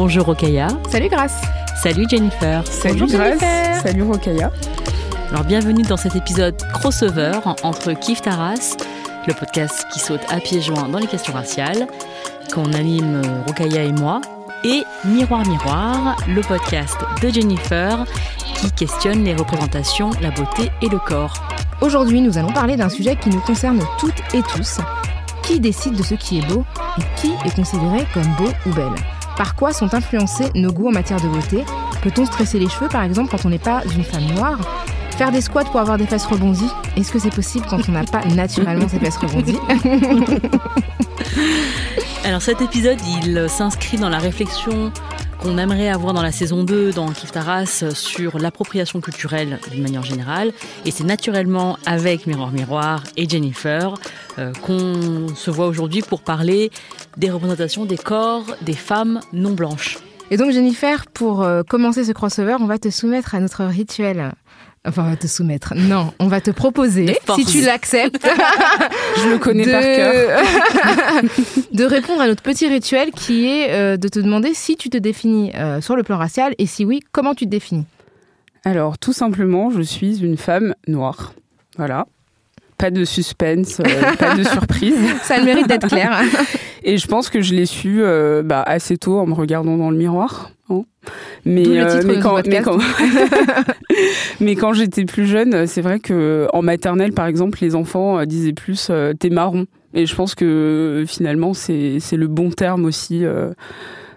Bonjour Rokaya. Salut Grace. Salut Jennifer. Salut Bonjour Grace. Jennifer. Salut Rokaya. Alors bienvenue dans cet épisode crossover entre Kif Taras, le podcast qui saute à pieds joints dans les questions raciales, qu'on anime euh, Rokaya et moi, et Miroir Miroir, le podcast de Jennifer qui questionne les représentations, la beauté et le corps. Aujourd'hui, nous allons parler d'un sujet qui nous concerne toutes et tous. Qui décide de ce qui est beau et qui est considéré comme beau ou belle? Par quoi sont influencés nos goûts en matière de beauté? Peut-on se tresser les cheveux par exemple quand on n'est pas une femme noire? Faire des squats pour avoir des fesses rebondies? Est-ce que c'est possible quand on n'a pas naturellement ces fesses rebondies? Alors cet épisode, il s'inscrit dans la réflexion qu'on aimerait avoir dans la saison 2 dans Kif Taras sur l'appropriation culturelle d'une manière générale. Et c'est naturellement avec Miroir Miroir et Jennifer euh, qu'on se voit aujourd'hui pour parler des représentations des corps des femmes non blanches. Et donc Jennifer, pour euh, commencer ce crossover, on va te soumettre à notre rituel. Enfin, on va te soumettre. Non, on va te proposer, si tu l'acceptes, Je le connais de... par cœur. de répondre à notre petit rituel qui est euh, de te demander si tu te définis euh, sur le plan racial et si oui, comment tu te définis. Alors, tout simplement, je suis une femme noire. Voilà. Pas de suspense, euh, pas de surprise. Ça a le mérite d'être clair. Et je pense que je l'ai su euh, bah, assez tôt en me regardant dans le miroir. hein. Mais, quand, ton mais, podcast. quand, mais quand j'étais plus jeune, c'est vrai que en maternelle, par exemple, les enfants euh, disaient plus euh, t'es marron. Et je pense que finalement, c'est c'est le bon terme aussi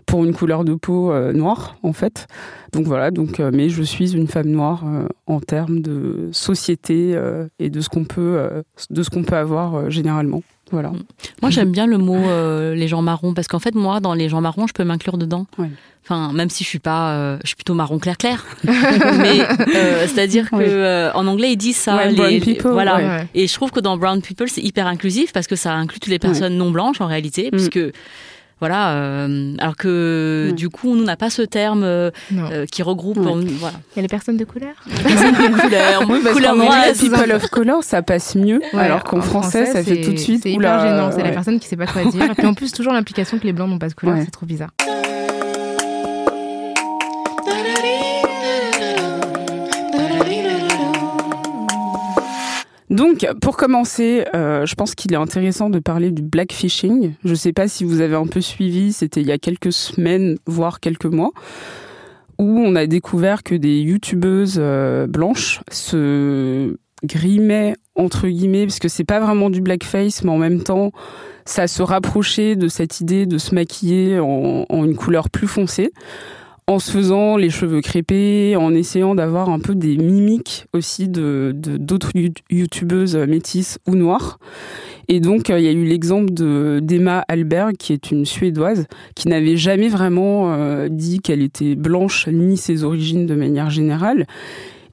pour une couleur de peau euh, noire, en fait. Donc voilà, donc, euh, mais je suis une femme noire euh, en termes de société et de ce qu'on peut, de ce qu'on peut avoir généralement. Voilà. Moi, j'aime bien le mot euh, les gens marrons parce qu'en fait, moi, dans les gens marrons, je peux m'inclure dedans. Ouais. Enfin, même si je suis pas, euh, je suis plutôt marron clair clair. Mais euh, c'est-à-dire que Oui. euh, en anglais, ils disent ça. Ouais, les- brown les- people, voilà. ouais. Et je trouve que dans brown people, c'est hyper inclusif parce que ça inclut toutes les personnes non blanches en réalité, Mm. puisque voilà. euh, alors que Ouais. du coup, on n'a pas ce terme euh, euh, qui regroupe. Ouais. en- voilà. Il y a les personnes de couleur couleur, Oui, parce couleur anglais, people of color, ça passe mieux, Ouais, alors qu'en en français, ça fait c'est- tout de suite. C'est hyper gênant, c'est la personne qui sait pas quoi dire. Et puis en plus, toujours l'implication que les blancs n'ont pas de couleur, Ouais. c'est trop bizarre. Donc, pour commencer, euh, je pense qu'il est intéressant de parler du blackfishing. Je ne sais pas si vous avez un peu suivi, c'était il y a quelques semaines, voire quelques mois, où on a découvert que des youtubeuses euh, blanches se grimaient, entre guillemets, parce que c'est pas vraiment du blackface, mais en même temps, ça se rapprochait de cette idée de se maquiller en, en une couleur plus foncée en se faisant les cheveux crépés, en essayant d'avoir un peu des mimiques aussi de d'autres you- youtubeuses métisses ou noires. Et donc, euh, il y a eu l'exemple de d'Emma Alberg, qui est une Suédoise, qui n'avait jamais vraiment euh, dit qu'elle était blanche, ni ses origines de manière générale.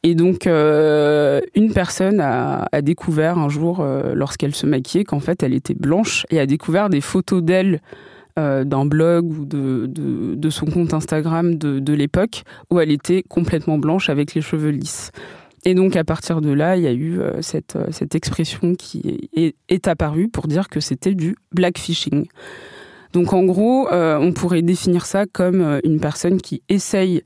Et donc, euh, une personne a, découvert un jour, euh, lorsqu'elle se maquillait, qu'en fait, elle était blanche, et a découvert des photos d'elle euh, d'un blog ou de, son compte Instagram de, l'époque où elle était complètement blanche avec les cheveux lisses. Et donc à partir de là, il y a eu euh, cette, euh, cette expression qui est, apparue pour dire que c'était du blackfishing. Donc en gros, on pourrait définir ça comme une personne qui essaye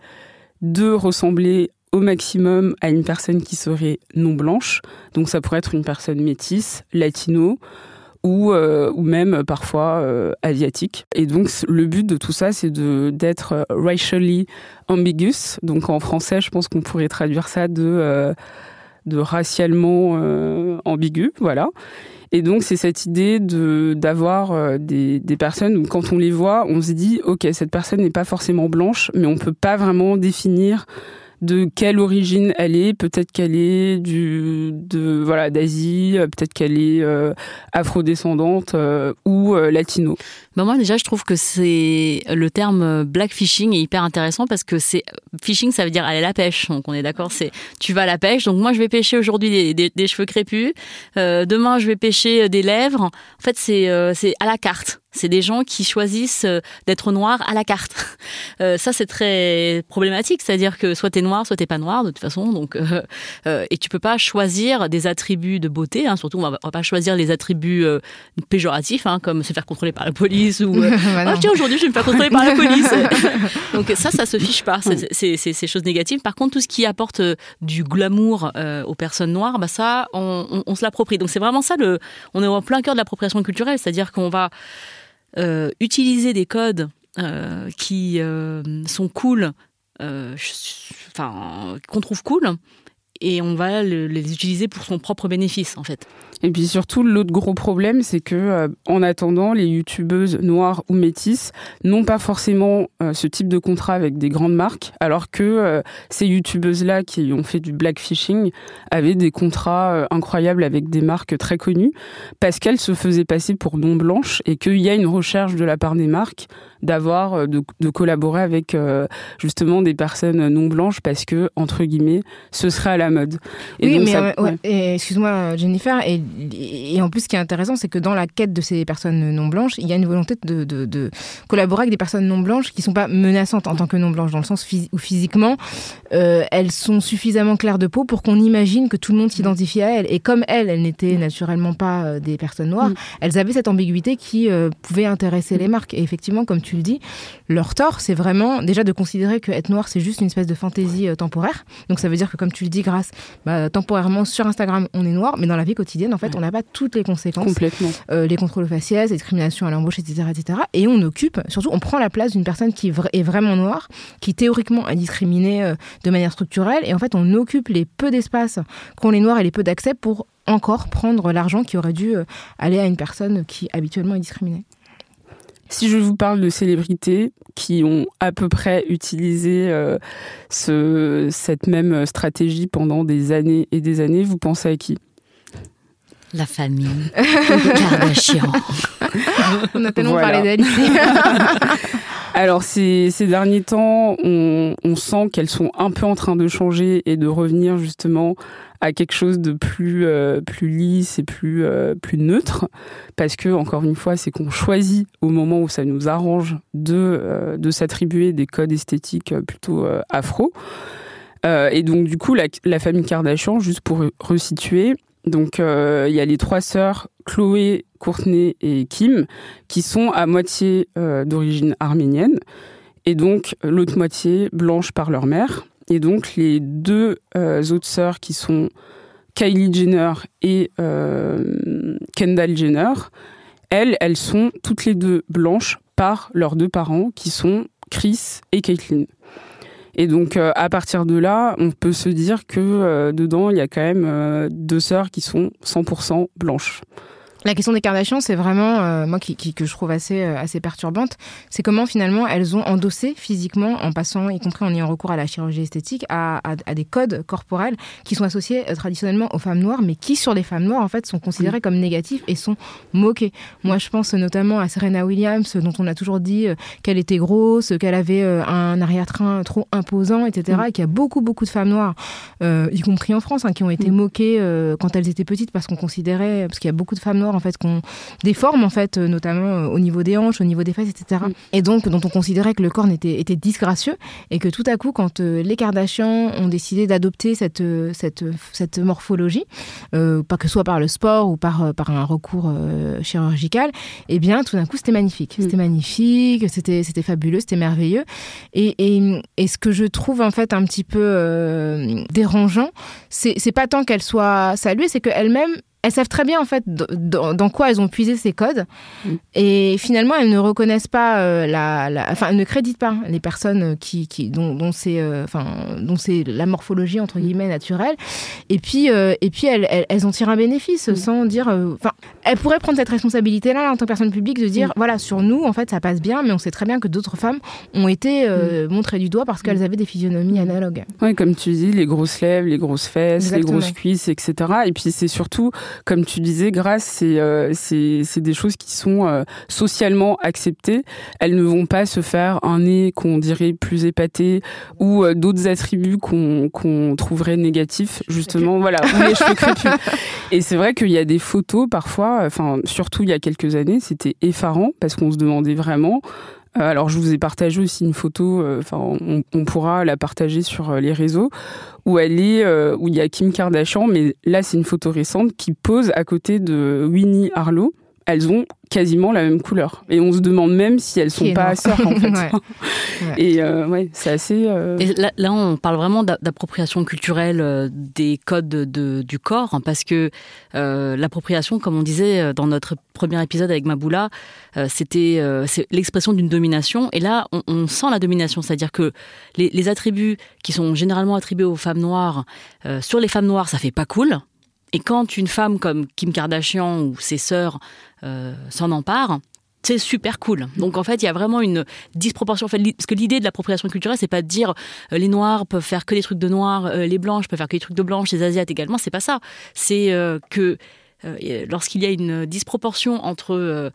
de ressembler au maximum à une personne qui serait non blanche. Donc ça pourrait être une personne métisse, latino, ou, euh, ou même euh, parfois euh, asiatique. Et donc le but de tout ça, c'est d'être euh, racially ambiguous. Donc en français, je pense qu'on pourrait traduire ça de, euh, de racialement euh, ambigu, voilà. Et donc, c'est cette idée de d'avoir des, des personnes où, quand on les voit, on se dit, OK, cette personne n'est pas forcément blanche, mais on peut pas vraiment définir de quelle origine elle est. Peut-être qu'elle est du, de, voilà, d'Asie, peut-être qu'elle est euh, afrodescendante euh, ou euh, latino. Bah moi déjà je trouve que c'est le terme blackfishing est hyper intéressant parce que c'est fishing ça veut dire aller à la pêche. Donc on est d'accord c'est tu vas à la pêche. Donc moi je vais pêcher aujourd'hui des, des, des, cheveux crépus. Demain je vais pêcher des lèvres. En fait c'est c'est à la carte c'est des gens qui choisissent euh, d'être noirs à la carte. Euh, ça, c'est très problématique. C'est-à-dire que soit t'es noir, soit t'es pas noir, de toute façon. Donc, euh, euh, et tu peux pas choisir des attributs de beauté. Hein, surtout, on va, va, pas choisir les attributs euh, péjoratifs, hein, comme se faire contrôler par la police ou. Bah oh, tiens, aujourd'hui, je vais me faire contrôler par la police. Donc ça, ça se fiche pas. C'est ces choses négatives. Par contre, tout ce qui apporte du glamour aux personnes noires, bah ça, on, on, on se l'approprie. Donc c'est vraiment ça. Le, on est en plein cœur de l'appropriation culturelle. C'est-à-dire qu'on va utiliser des codes euh, qui euh, sont cool, enfin qu'on trouve cool, et on va le, les utiliser pour son propre bénéfice en fait. Et puis surtout, l'autre gros problème, c'est que euh, en attendant, les youtubeuses noires ou métisses n'ont pas forcément euh, ce type de contrat avec des grandes marques, alors que euh, ces youtubeuses-là qui ont fait du blackfishing avaient des contrats incroyables avec des marques très connues, parce qu'elles se faisaient passer pour non blanches et qu'il y a une recherche de la part des marques d'avoir de, de, collaborer avec justement des personnes non blanches parce que entre guillemets ce serait à la mode. Et oui, donc, mais ça, ouais. ouais. excuse-moi Jennifer, et, et, en plus ce qui est intéressant, c'est que dans la quête de ces personnes non blanches, il y a une volonté de, de, de collaborer avec des personnes non blanches qui sont pas menaçantes en tant que non blanches, dans le sens où physiquement euh, elles sont suffisamment claires de peau pour qu'on imagine que tout le monde s'identifie à elles. Et comme elles, elles n'étaient naturellement pas euh, des personnes noires, mm. elles avaient cette ambiguïté qui euh, pouvait intéresser les marques. Et effectivement, comme tu le dis, leur tort, c'est vraiment déjà de considérer que être noir, c'est juste une espèce de fantaisie euh, temporaire. Donc ça veut dire que, comme tu le dis, bah, temporairement sur Instagram, on est noir, mais dans la vie quotidienne, en fait, ouais. on n'a pas toutes les conséquences. Complètement. Euh, les contrôles faciès, les discriminations à l'embauche, etc., etc. Et on occupe, surtout, on prend la place d'une personne qui est vraiment noire, qui théoriquement est discriminée euh, de manière structurelle, et en fait, on occupe les peu d'espace qu'ont les noirs et les peu d'accès pour encore prendre l'argent qui aurait dû euh, aller à une personne qui habituellement est discriminée. Si je vous parle de célébrités qui ont à peu près utilisé euh, ce, cette même stratégie pendant des années et des années, vous pensez à qui? La famille Kardashian. On a tellement voilà. parlé d'elle ici. Alors ces, derniers temps, on, sent qu'elles sont un peu en train de changer et de revenir justement à quelque chose de plus euh, lisse et plus euh, plus neutre. Parce que encore une fois c'est qu'on choisit au moment où ça nous arrange de euh, s'attribuer des codes esthétiques plutôt afro. Et donc du coup la, la, famille Kardashian juste pour resituer donc euh, il y a les trois sœurs Chloé, Courtney et Kim qui sont à moitié d'origine arménienne et donc l'autre moitié blanche par leur mère et donc les deux euh, autres sœurs qui sont Kylie Jenner et euh, Kendall Jenner, elles, elles sont toutes les deux blanches par leurs deux parents qui sont Chris et Caitlyn. Et donc euh, à partir de là, on peut se dire que euh, dedans, il y a quand même euh, deux sœurs qui sont 100% blanches. La question des Kardashians, c'est vraiment, euh, moi, qui, qui, que je trouve assez, euh, assez perturbante, c'est comment finalement elles ont endossé physiquement, en passant, y compris en ayant recours à la chirurgie esthétique, à, à, à des codes corporels qui sont associés euh, traditionnellement aux femmes noires, mais qui, sur les femmes noires, en fait, sont considérés comme négatifs et sont moqués. Moi, je pense notamment à Serena Williams, dont on a toujours dit qu'elle était grosse, qu'elle avait un arrière-train trop imposant, etc., et qu'il y a beaucoup, beaucoup de femmes noires, y compris en France, hein, qui ont été moquées quand elles étaient petites parce qu'on considérait, parce qu'il y a beaucoup de femmes noires en fait qu'on déforme en fait notamment au niveau des hanches, au niveau des fesses, etc. Mm. Et donc dont on considérait que le corps était, était disgracieux et que tout à coup quand euh, les Kardashians ont décidé d'adopter cette, cette, cette morphologie, euh, pas que ce soit par le sport ou par, par un recours euh, chirurgical, et eh bien tout d'un coup c'était magnifique, mm. c'était magnifique, c'était c'était fabuleux, c'était merveilleux. Et, et, et ce que je trouve en fait un petit peu euh, dérangeant, c'est pas tant qu'elle soit saluée, c'est qu'elle-même elles savent très bien en fait dans, dans quoi elles ont puisé ces codes Mm. et finalement elles ne reconnaissent pas euh, la, la- enfin elles ne créditent pas les personnes qui, qui dont, dont c'est euh, enfin dont c'est la morphologie entre guillemets naturelle et puis euh, et puis elles, elles, elles en tirent un bénéfice Mm. sans dire euh, enfin elles pourraient prendre cette responsabilité là en tant que personne publique de dire Mm. voilà sur nous en fait ça passe bien mais on sait très bien que d'autres femmes ont été euh, montrées du doigt parce qu'elles avaient des physionomies analogues Oui, comme tu dis, les grosses lèvres, les grosses fesses, Exactement. les grosses cuisses, etc. Et puis c'est surtout, comme tu disais, grâce, c'est euh, c'est des choses qui sont euh, socialement acceptées. Elles ne vont pas se faire un nez qu'on dirait plus épaté ou euh, d'autres attributs qu'on trouverait négatifs, justement, voilà, ou les cheveux crépus. Et c'est vrai qu'il y a des photos parfois, enfin surtout il y a quelques années, c'était effarant parce qu'on se demandait vraiment. Euh, Alors je vous ai partagé aussi une photo, euh, enfin on, pourra la partager sur euh, les réseaux où elle est, où il y a Kim Kardashian, mais là c'est une photo récente qui pose à côté de Winnie Harlow. Elles ont quasiment la même couleur et on se demande même si elles sont pas sœurs en fait. Ouais. Ouais. Et euh, ouais, c'est assez. euh, Et là, là, on parle vraiment d'a- d'appropriation culturelle euh, des codes de- du corps, hein, parce que euh, l'appropriation, comme on disait euh, dans notre premier épisode avec Maboula, euh, c'était euh, c'est l'expression d'une domination. Et là, on, on sent la domination, c'est-à-dire que les, les attributs qui sont généralement attribués aux femmes noires, euh, sur les femmes noires, ça fait pas cool. Et quand une femme comme Kim Kardashian ou ses sœurs euh, s'en emparent, c'est super cool. Donc en fait, il y a vraiment une disproportion. Parce que l'idée de l'appropriation culturelle, c'est pas de dire euh, les noirs peuvent faire que des trucs de noirs, euh, les blanches peuvent faire que des trucs de blanches, les asiates également. C'est pas ça. C'est que lorsqu'il y a une disproportion entre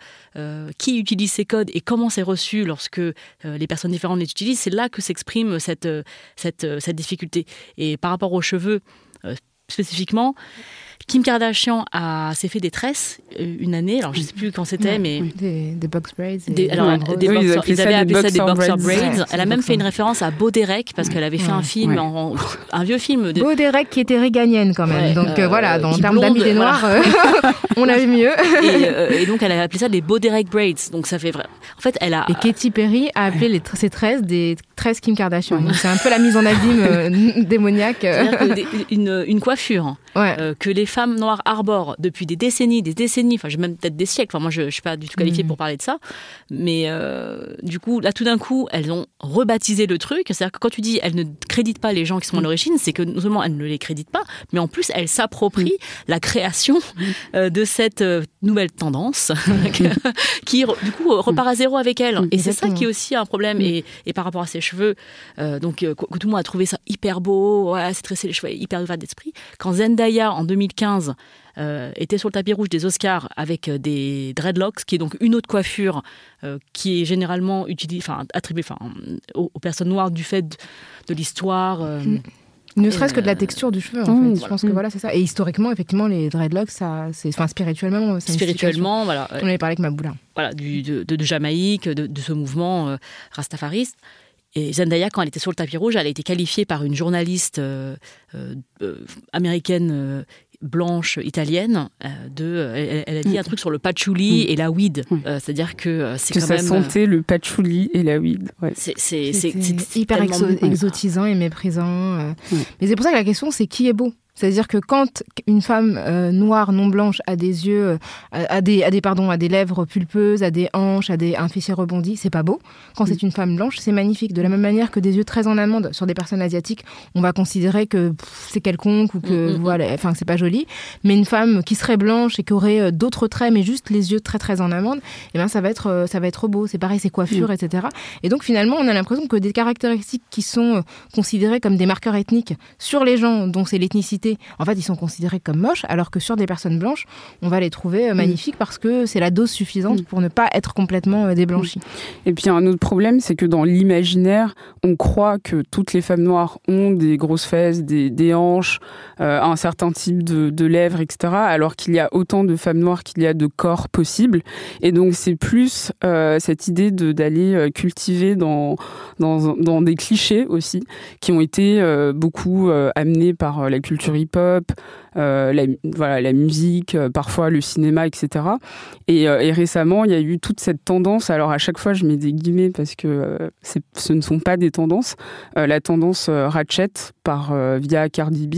qui utilise ces codes et comment c'est reçu lorsque les personnes différentes les utilisent, c'est là que s'exprime cette, cette, difficulté. Et par rapport aux cheveux spécifiquement, Kim Kardashian a s'est fait des tresses euh, une année. Alors je sais plus quand c'était, Ouais. mais Des, des box braids. et des, alors, nombreuses- des Oui, ils boxer- avaient appelé ça des boxer boxer braids. braids. Ouais, Elle a même fait une référence à Beau Derek parce qu'elle avait fait un film, Ouais. en- un vieux film. De, Beau Derek qui était réganienne quand même. Ouais, Donc euh, euh, voilà, dans en termes d'amis des voilà. noirs, euh, on a vu mieux. et, euh, et donc elle a appelé ça des Beau Derek braids. Donc ça fait vrai. En fait, elle a. Et Katy Perry a appelé les, ses tresses des tresses Kim Kardashian. C'est un peu la mise en abîme euh, démoniaque. c'est-à-dire que des- une, une coiffure Ouais. euh, que les femmes noires arborent depuis des décennies, des décennies, enfin j'ai même peut-être des siècles, enfin moi je, je suis pas du tout qualifiée Mhm. pour parler de ça, mais euh, du coup là tout d'un coup elles ont rebaptisé le truc, c'est-à-dire que quand tu dis elles ne créditent pas les gens qui sont à l'origine, c'est que non seulement elles ne les créditent pas, mais en plus elles s'approprient la création de cette nouvelle tendance qui du coup repart à zéro avec elles. Et c'est ça qui est aussi un problème. Et, et par rapport à ses cheveux, euh, donc euh, que, tout le monde a trouvé ça hyper beau, ouais, c'est tressé les cheveux, hyper ouvert d'esprit. Quand Zendaya en 2015 euh, était sur le tapis rouge des Oscars avec des dreadlocks, qui est donc une autre coiffure qui est généralement utilisée, enfin attribuée, enfin aux, aux personnes noires du fait de, de l'histoire. Mm. Ne serait-ce que de la texture du cheveu, en mmh, fait. Je pense que voilà. voilà, c'est ça. Et historiquement, effectivement, les dreadlocks, ça, c'est, enfin, spirituellement, c'est spirituellement, voilà. On avait parlé avec Maboula. voilà, du, de, de- de Jamaïque, de, de ce mouvement euh, rastafariste. Et Zendaya, quand elle était sur le tapis rouge, elle a été qualifiée par une journaliste euh, euh, euh, américaine euh, blanche italienne euh, de elle, elle a dit un truc sur le patchouli et la weed Mm. Euh, c'est-à-dire que euh, c'est que quand ça même sentait le patchouli et la weed. Ouais. c'est c'est c'est- c'est hyper exo- exotisant et méprisant. euh. Mais c'est pour ça que la question, c'est qui est beau? C'est-à-dire que quand une femme euh, noire, non blanche, a des yeux, euh, a, a des, a des, pardon, a des lèvres pulpeuses, a des hanches, a des, un fessier rebondi, c'est pas beau. Quand c'est une femme blanche, c'est magnifique. De la même manière que des yeux très en amande sur des personnes asiatiques, on va considérer que c'est quelconque ou que Mm, mm, voilà, enfin c'est pas joli. Mais une femme qui serait blanche et qui aurait euh, d'autres traits, mais juste les yeux très très en amande, eh ben ça va être, ça va être beau. C'est pareil, ses coiffures, etc. Et donc finalement, on a l'impression que des caractéristiques qui sont considérées comme des marqueurs ethniques sur les gens dont c'est l'ethnicité, en fait, ils sont considérés comme moches, alors que sur des personnes blanches, on va les trouver euh, magnifiques parce que c'est la dose suffisante Mm. pour ne pas être complètement euh, déblanchis. Et puis un autre problème, c'est que dans l'imaginaire, on croit que toutes les femmes noires ont des grosses fesses, des, des hanches, euh, un certain type de, de lèvres, etc. Alors qu'il y a autant de femmes noires qu'il y a de corps possibles. Et donc c'est plus euh, cette idée d'aller cultiver dans, dans dans des clichés aussi qui ont été euh, beaucoup amenés par la culture hip-hop, la, voilà, la musique, parfois le cinéma, etc. Et, et, récemment, il y a eu toute cette tendance. Alors à chaque fois, je mets des guillemets parce que ce ne sont pas des tendances. la tendance Ratchet par via Cardi B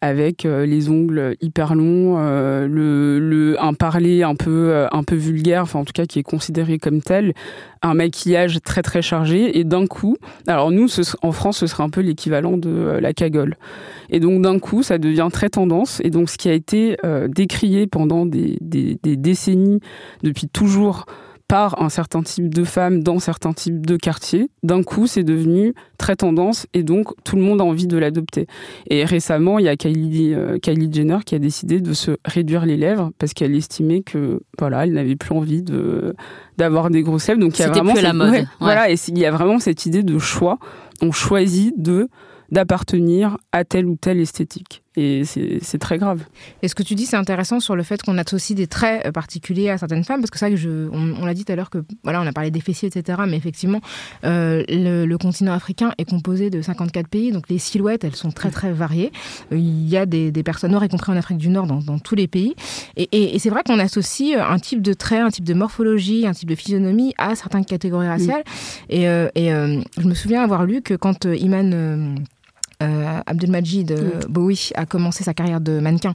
avec euh, les ongles hyper longs, euh, le, un parler un peu, euh, un peu vulgaire, enfin en tout cas qui est considéré comme tel, un maquillage très très chargé et d'un coup, alors nous en France ce serait un peu l'équivalent de la cagole. Et donc d'un coup ça devient très tendance et donc ce qui a été décrié pendant des, des, des décennies depuis toujours par un certain type de femmes dans certains types de quartiers, d'un coup, c'est devenu très tendance et donc tout le monde a envie de l'adopter. Et récemment, il y a Kylie, euh, Kylie Jenner qui a décidé de se réduire les lèvres parce qu'elle estimait que voilà, elle n'avait plus envie de d'avoir des grosses lèvres. Donc il y a vraiment plus la mode. Voilà, et il y a vraiment cette idée de choix. On choisit de d'appartenir à telle ou telle esthétique. Et c'est très grave. Et ce que tu dis, c'est intéressant sur le fait qu'on associe des traits euh, particuliers à certaines femmes, parce que ça, je, on, l'a dit tout à l'heure que voilà, on a parlé des fessiers, etc. Mais effectivement, euh, le, continent africain est composé de 54 pays, donc les silhouettes, elles sont très très variées. Euh, il y a des, des personnes noires, y compris en Afrique du Nord, dans, dans tous les pays. Et, et, c'est vrai qu'on associe un type de trait, un type de morphologie, un type de physionomie à certaines catégories raciales. Et, et je me souviens avoir lu que quand Iman euh, Abdelmajid euh, mm. Bowie a commencé sa carrière de mannequin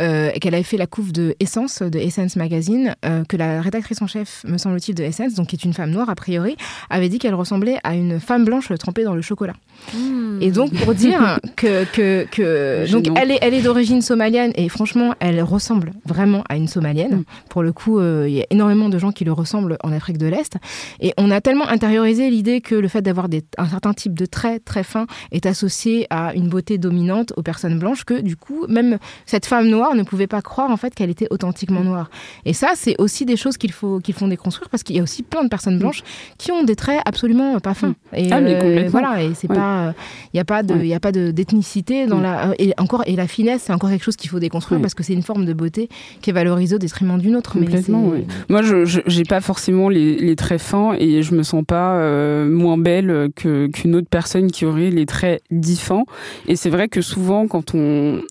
euh, et qu'elle avait fait la couve de Essence, de Essence Magazine, euh, que la rédactrice en chef, me semble-t-il, de Essence, donc qui est une femme noire a priori, avait dit qu'elle ressemblait à une femme blanche trempée dans le chocolat. Mm. Et donc pour dire que, que, que donc elle est, elle est d'origine somalienne et franchement elle ressemble vraiment à une somalienne. Mm. Pour le coup, il y a énormément de gens qui le ressemblent en Afrique de l'Est et on a tellement intériorisé l'idée que le fait d'avoir un certain type de traits très fins est associé à une beauté dominante aux personnes blanches que du coup même cette femme noire ne pouvait pas croire en fait qu'elle était authentiquement mm. noire. Et ça c'est aussi des choses qu'il faut qu'il faut déconstruire parce qu'il y a aussi plein de personnes blanches qui ont des traits absolument pas fins. Mm. Et ah, euh, voilà et c'est pas il y a pas de il y a pas de d'ethnicité dans mm. la et encore et la finesse c'est encore quelque chose qu'il faut déconstruire parce que c'est une forme de beauté qui est valorisée au détriment d'une autre. Complètement. Moi je j'ai pas forcément les, les, traits fins et je me sens pas euh, moins belle que qu'une autre personne qui aurait les traits différents et c'est vrai que souvent, quand on,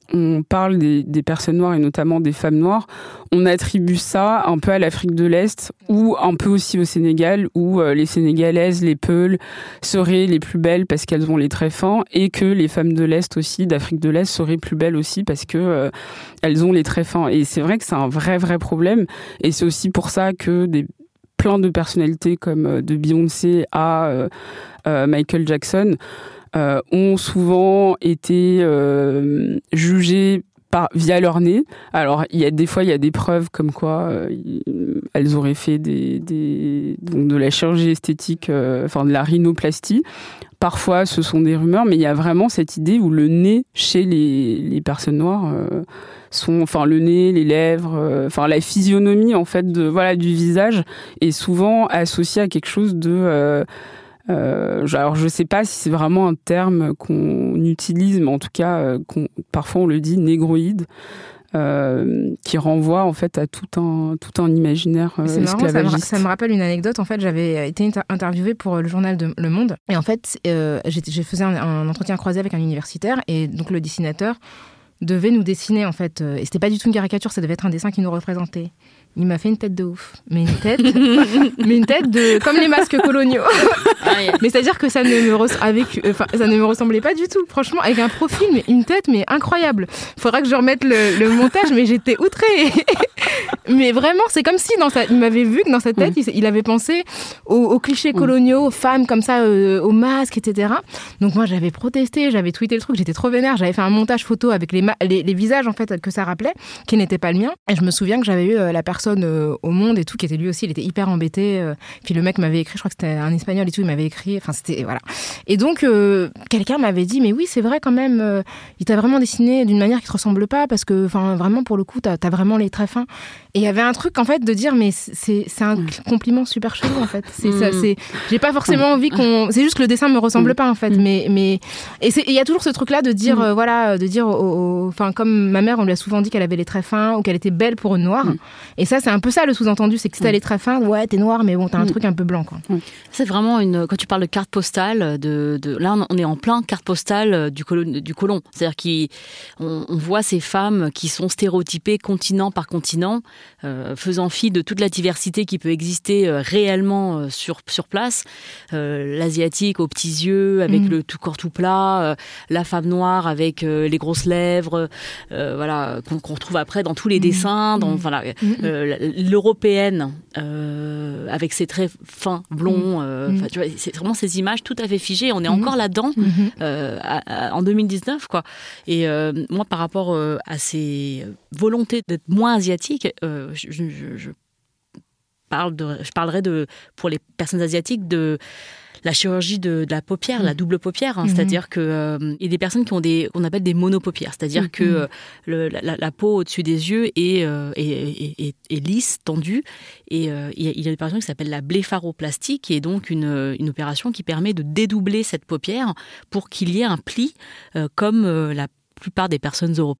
parle des, personnes noires et notamment des femmes noires, on attribue ça un peu à l'Afrique de l'Est ou un peu aussi au Sénégal, où euh, les Sénégalaises, les Peuls, seraient les plus belles parce qu'elles ont les traits fins et que les femmes de l'Est aussi, d'Afrique de l'Est, seraient plus belles aussi parce que euh, ont les traits fins. Et c'est vrai que c'est un vrai, vrai problème. Et c'est aussi pour ça que des plein de personnalités comme euh, de Beyoncé à Michael Jackson euh, ont souvent été euh, jugées par, via leur nez. Alors, il y a des fois, il y a des preuves comme quoi euh, elles auraient fait des, des donc de la chirurgie esthétique, enfin de la rhinoplastie. Parfois, ce sont des rumeurs, mais il y a vraiment cette idée où le nez chez les, les personnes noires sont, enfin le nez, les lèvres, enfin la physionomie en fait de voilà du visage est souvent associée à quelque chose de euh, alors je sais pas si c'est vraiment un terme qu'on utilise, mais en tout cas, euh, parfois on le dit négroïde. Euh, qui renvoie en fait à tout un tout un imaginaire euh, esclavagiste. ça, me, rappelle une anecdote. En fait, j'avais été interviewée pour le journal de Le Monde et en fait, euh, je faisais un, un, entretien croisé avec un universitaire et donc le dessinateur devait nous dessiner en fait. et c'était pas du tout une caricature, ça devait être un dessin qui nous représentait. Il m'a fait une tête de ouf. Mais une tête, mais une tête de comme les masques coloniaux. Ah, mais c'est-à-dire que ça ne me avec enfin, ça ne me ressemblait pas du tout. Franchement, avec un profil mais une tête mais incroyable. Faudra que je remette le, montage mais j'étais outrée. mais vraiment, c'est comme si dans sa il m'avait vu que dans sa tête, il, avait pensé aux, clichés coloniaux, aux femmes comme ça euh, aux masques etc. Donc moi, j'avais protesté, j'avais tweeté le truc, j'étais trop vénère, j'avais fait un montage photo avec les, les, visages en fait que ça rappelait qui n'était pas le mien et je me souviens que j'avais eu euh, la personne euh, au monde et tout, qui était lui aussi, il était hyper embêté. Euh. puis le mec m'avait écrit, je crois que c'était un espagnol et tout, il m'avait écrit. Enfin, c'était. Voilà. Et donc, euh, quelqu'un m'avait dit, mais oui, c'est vrai quand même, il t'a vraiment dessiné d'une manière qui te ressemble pas, parce que, enfin, vraiment, pour le coup, t'as as vraiment les traits fins. Et il y avait un truc en fait de dire mais c'est c'est un compliment super chelou en fait. C'est ça Mm. c'est j'ai pas forcément envie qu'on c'est juste que le dessin me ressemble Mm. pas en fait Mm. mais mais et il y a toujours ce truc là de dire Mm. euh, voilà de dire au- au- enfin comme ma mère on lui a souvent dit qu'elle avait les traits fins ou qu'elle était belle pour une noire. Mm. Et ça c'est un peu ça le sous-entendu c'est que si t'as Mm. les traits fins ouais t'es noire mais bon t'as un Mm. truc un peu blanc quoi. C'est vraiment une. Quand tu parles de carte postale, de, de là on est en plein carte postale du colon. Du colon. C'est-à-dire qu'on on voit ces femmes qui sont stéréotypées continent par continent, euh, faisant fi de toute la diversité qui peut exister euh, réellement euh, sur sur place. L'asiatique aux petits yeux, avec Mhm. le tout corps tout plat, la femme noire avec les grosses lèvres, voilà qu'on retrouve après dans tous les Mhm. dessins, dans Mhm. voilà l'européenne avec ses traits fins, blonds. c'est vraiment ces images tout à fait figées. On est encore là-dedans à- en 2019, quoi. Et moi, par rapport à ces volontés d'être moins asiatique, euh, je, je- je parle de, je parlerai de pour les personnes asiatiques de la chirurgie de, de la paupière, la double paupière, hein. Mhm. c'est-à-dire que euh, a des personnes qui ont des qu'on appelle des monopaupières, c'est-à-dire que euh, le- la, peau au-dessus des yeux est, euh, est, est- est- est lisse, tendue, et euh, il y a- une opération qui s'appelle la blépharoplastie, qui est donc une, une opération qui permet de dédoubler cette paupière pour qu'il y ait un pli, euh, comme euh, la plupart des personnes européennes.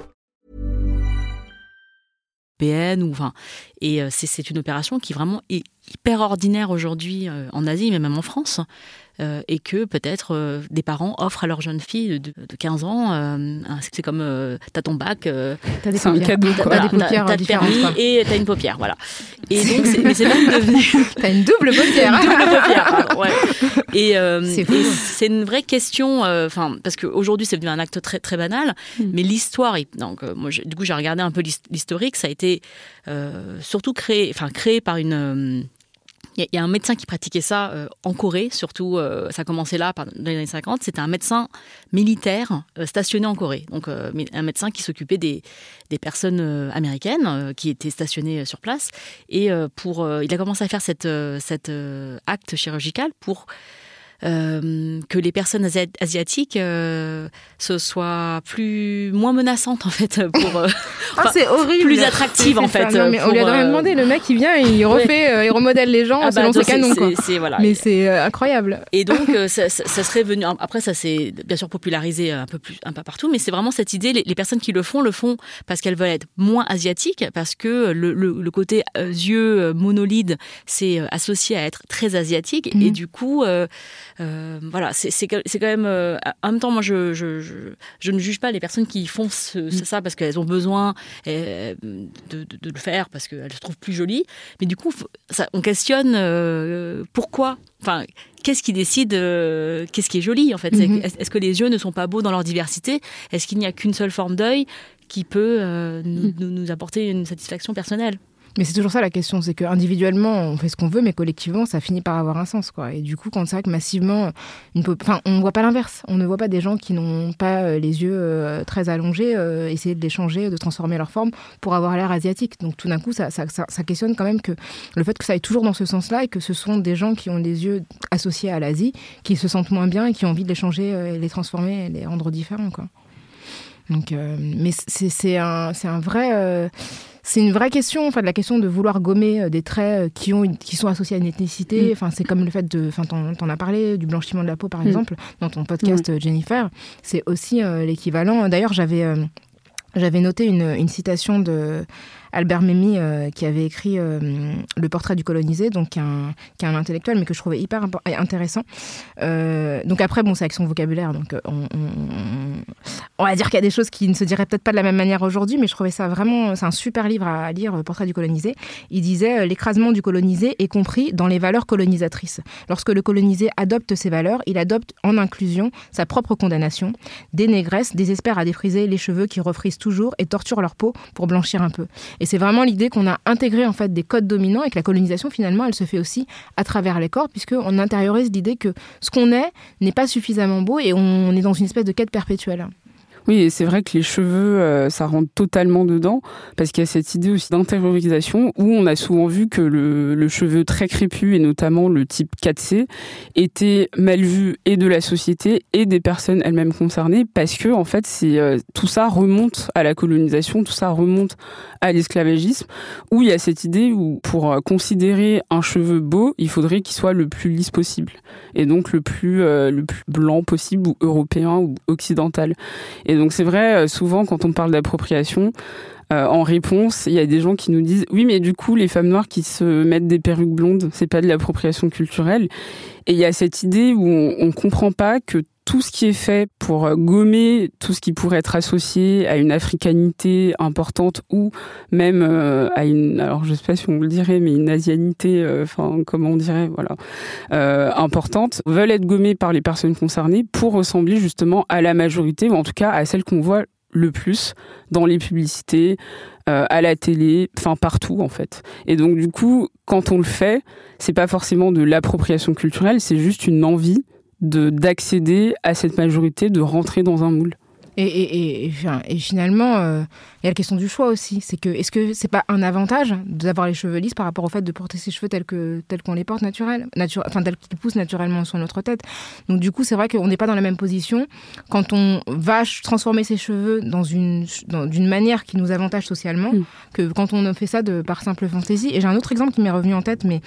ou enfin et euh, c'est c'est une opération qui vraiment est hyper ordinaire aujourd'hui euh, en Asie mais même en France euh, et que peut-être euh, des parents offrent à leur jeune fille de, de 15 ans euh, c'est comme euh, t'as ton bac euh, T'as des paupières. T'as voilà, différentes. permis quoi. et t'as une paupière voilà et donc c'est mais c'est même devenu T'as une double paupière. double paupière, pardon, ouais. Et C'est une vraie question, enfin parce qu'aujourd'hui c'est devenu un acte très très banal, mais l'histoire, donc moi du coup j'ai regardé un peu l'his- l'historique, ça a été surtout créé, enfin créé par une il y, a- un médecin qui pratiquait ça euh, en Corée, surtout, euh, ça a commencé là, dans les années 50. C'était un médecin militaire euh, stationné en Corée. Donc, un médecin qui s'occupait des, personnes américaines qui étaient stationnées sur place. Et pour, il a commencé à faire cette, cet euh, acte chirurgical pour euh, que les personnes asi- asiatiques euh, se soient plus moins menaçantes en fait pour euh, Ah, enfin, c'est horrible. plus attractive, en fait, Non, mais on lui a rien demandé. Le mec, il vient, il refait, euh, il remodèle les gens ah bah, selon ses c'est- canons. Quoi. c'est- c'est- voilà. Mais c'est euh, incroyable. Et donc, ça, ça- ça serait venu. Après, ça s'est bien sûr popularisé un peu plus, un peu partout, mais c'est vraiment cette idée. Les, les personnes qui le font le font parce qu'elles veulent être moins asiatiques, parce que le, le- le côté yeux monolide, c'est associé à être très asiatique, Mhm. et du coup, euh, voilà, c'est quand même. euh, en même temps, moi, je, je, je, je ne juge pas les personnes qui font ce- ce- ça parce qu'elles ont besoin euh, de, de- de le faire parce qu'elles se trouvent plus jolies. Mais du coup, ça, on questionne euh, pourquoi. Enfin, qu'est-ce qui décide euh, Qu'est-ce qui est joli en fait? Mhm. Est-ce que les yeux ne sont pas beaux dans leur diversité? Est-ce qu'il n'y a qu'une seule forme d'œil qui peut euh, nous, nous- nous apporter une satisfaction personnelle? Mais c'est toujours ça la question, c'est que individuellement on fait ce qu'on veut, mais collectivement ça finit par avoir un sens, quoi. Et du coup, quand c'est vrai que massivement, enfin, on voit pas l'inverse. On ne voit pas des gens qui n'ont pas euh, les yeux euh, très allongés euh, essayer de les changer, de transformer leur forme pour avoir l'air asiatique. Donc tout d'un coup, ça, ça, ça- questionne quand même que le fait que ça aille toujours dans ce sens-là et que ce sont des gens qui ont les yeux associés à l'Asie, qui se sentent moins bien et qui ont envie de les changer, les transformer, et les rendre différents, quoi. Donc, mais c'est un, c'est un vrai. C'est une vraie question, enfin, de la question de vouloir gommer euh, des traits euh, qui, ont une- qui sont associés à une ethnicité. Mm. Enfin, c'est comme le fait de. Enfin, t'en t'en as parlé, du blanchiment de la peau, par Mm. exemple, dans ton podcast, euh, Jennifer. C'est aussi euh, l'équivalent. D'ailleurs, j'avais. euh, j'avais noté une, une citation de Albert Memmi qui avait écrit Le portrait du colonisé, donc qui est, un, intellectuel, mais que je trouvais hyper intéressant. donc après, bon, c'est avec son vocabulaire, donc on, va dire qu'il y a des choses qui ne se diraient peut-être pas de la même manière aujourd'hui, mais je trouvais ça vraiment, c'est un super livre à lire, Portrait du colonisé. Il disait l'écrasement du colonisé est compris dans les valeurs colonisatrices. Lorsque le colonisé adopte ces valeurs, il adopte en inclusion sa propre condamnation. Des négresses désespèrent à défriser les cheveux qui refrisent toujours et torturent leur peau pour blanchir un peu. Et c'est vraiment l'idée qu'on a intégré en fait des codes dominants et que la colonisation finalement elle se fait aussi à travers les corps puisqu'on intériorise l'idée que ce qu'on est n'est pas suffisamment beau et on est dans une espèce de quête perpétuelle. Oui, et c'est vrai que les cheveux, euh, ça rentre totalement dedans, parce qu'il y a cette idée aussi d'intériorisation où on a souvent vu que le, cheveu très crépus, et notamment le type 4C, était mal vu et de la société et des personnes elles-mêmes concernées, parce que en fait, c'est euh, tout ça remonte à la colonisation, tout ça remonte à l'esclavagisme, où il y a cette idée où pour euh, considérer un cheveu beau, il faudrait qu'il soit le plus lisse possible, et donc le plus, plus blanc possible, ou européen, ou occidental. Donc c'est vrai, euh, souvent quand on parle d'appropriation, euh, en réponse, il y a des gens qui nous disent oui, mais du coup, les femmes noires qui se mettent des perruques blondes, c'est pas de l'appropriation culturelle. Et il y a cette idée où on, on comprend pas que tout ce qui est fait pour euh, gommer tout ce qui pourrait être associé à une africanité importante ou même à une, alors je sais pas si on le dirait, mais une asianité, enfin comment on dirait, voilà, euh, importante, veulent être gommées par les personnes concernées pour ressembler justement à la majorité ou en tout cas à celle qu'on voit le plus dans les publicités, euh, à la télé, enfin partout en fait. Et donc du coup, quand on le fait, c'est pas forcément de l'appropriation culturelle, c'est juste une envie d'accéder à cette majorité, de rentrer dans un moule. Et, et, et, et, finalement, euh, il y a la question du choix aussi. C'est que est-ce que c'est pas un avantage d'avoir les cheveux lisses par rapport au fait de porter ses cheveux tels que tels qu'on les porte naturels, nature, enfin tels qu'ils poussent naturellement sur notre tête? Donc du coup, c'est vrai qu'on n'est pas dans la même position quand on va transformer ses cheveux dans une d'une manière qui nous avantage socialement mm. que quand on fait ça de par simple fantaisie. Et j'ai un autre exemple qui m'est revenu en tête, mais